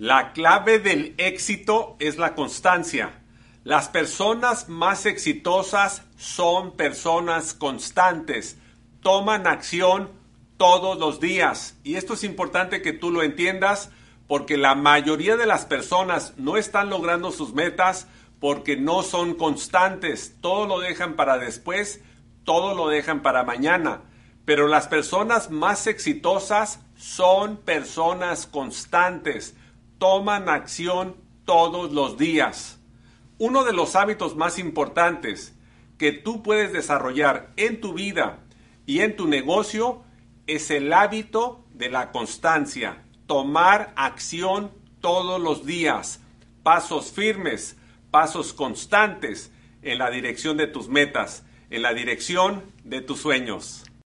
La clave del éxito es la constancia. Las personas más exitosas son personas constantes. Toman acción todos los días. Y esto es importante que tú lo entiendas porque la mayoría de las personas no están logrando sus metas porque no son constantes. Todo lo dejan para después, todo lo dejan para mañana. Pero las personas más exitosas son personas constantes toman acción todos los días. Uno de los hábitos más importantes que tú puedes desarrollar en tu vida y en tu negocio es el hábito de la constancia. Tomar acción todos los días. Pasos firmes, pasos constantes en la dirección de tus metas, en la dirección de tus sueños.